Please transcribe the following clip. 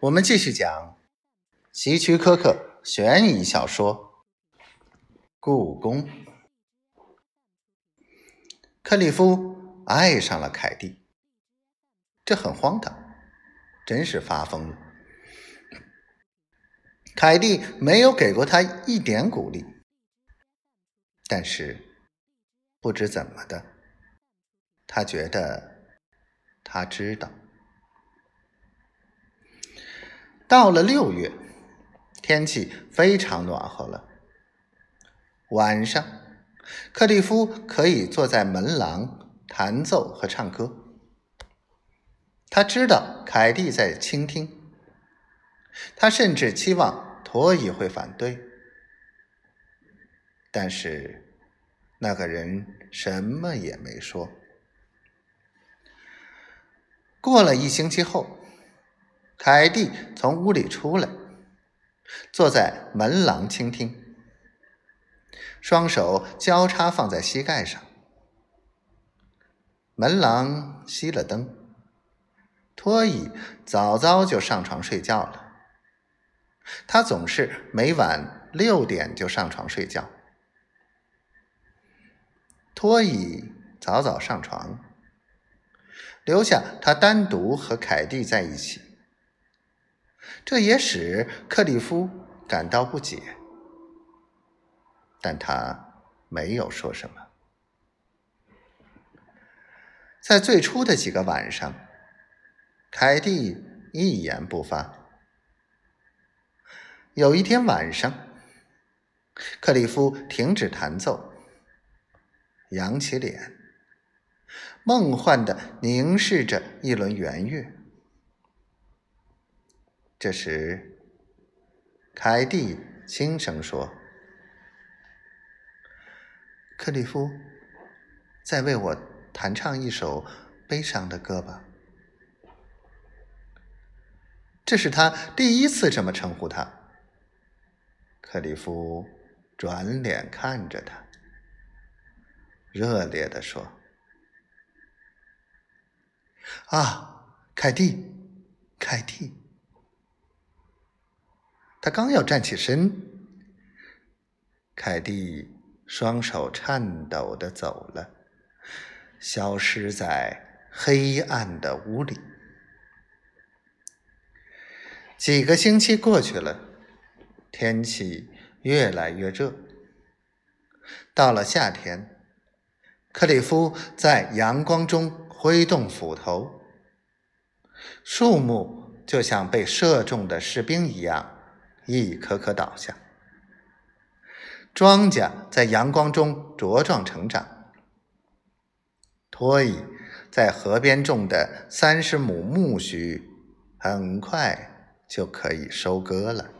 我们继续讲希区柯克悬疑小说《故宫》。克里夫爱上了凯蒂，这很荒唐，真是发疯了。凯蒂没有给过他一点鼓励，但是不知怎么的，他觉得他知道。到了六月，天气非常暖和了。晚上，克利夫可以坐在门廊弹奏和唱歌。他知道凯蒂在倾听，他甚至期望托伊会反对，但是那个人什么也没说。过了一星期后。凯蒂从屋里出来，坐在门廊倾听，双手交叉放在膝盖上。门廊熄了灯，托伊早早就上床睡觉了。他总是每晚六点就上床睡觉。托伊早早上床，留下他单独和凯蒂在一起。这也使克里夫感到不解，但他没有说什么。在最初的几个晚上，凯蒂一言不发。有一天晚上，克里夫停止弹奏，扬起脸，梦幻的凝视着一轮圆月。这时，凯蒂轻声说：“克里夫，再为我弹唱一首悲伤的歌吧。”这是他第一次这么称呼他。克里夫转脸看着他，热烈的说：“啊，凯蒂，凯蒂！”他刚要站起身，凯蒂双手颤抖的走了，消失在黑暗的屋里。几个星期过去了，天气越来越热。到了夏天，克里夫在阳光中挥动斧头，树木就像被射中的士兵一样。一颗颗倒下，庄稼在阳光中茁壮成长。托伊在河边种的三十亩苜蓿，很快就可以收割了。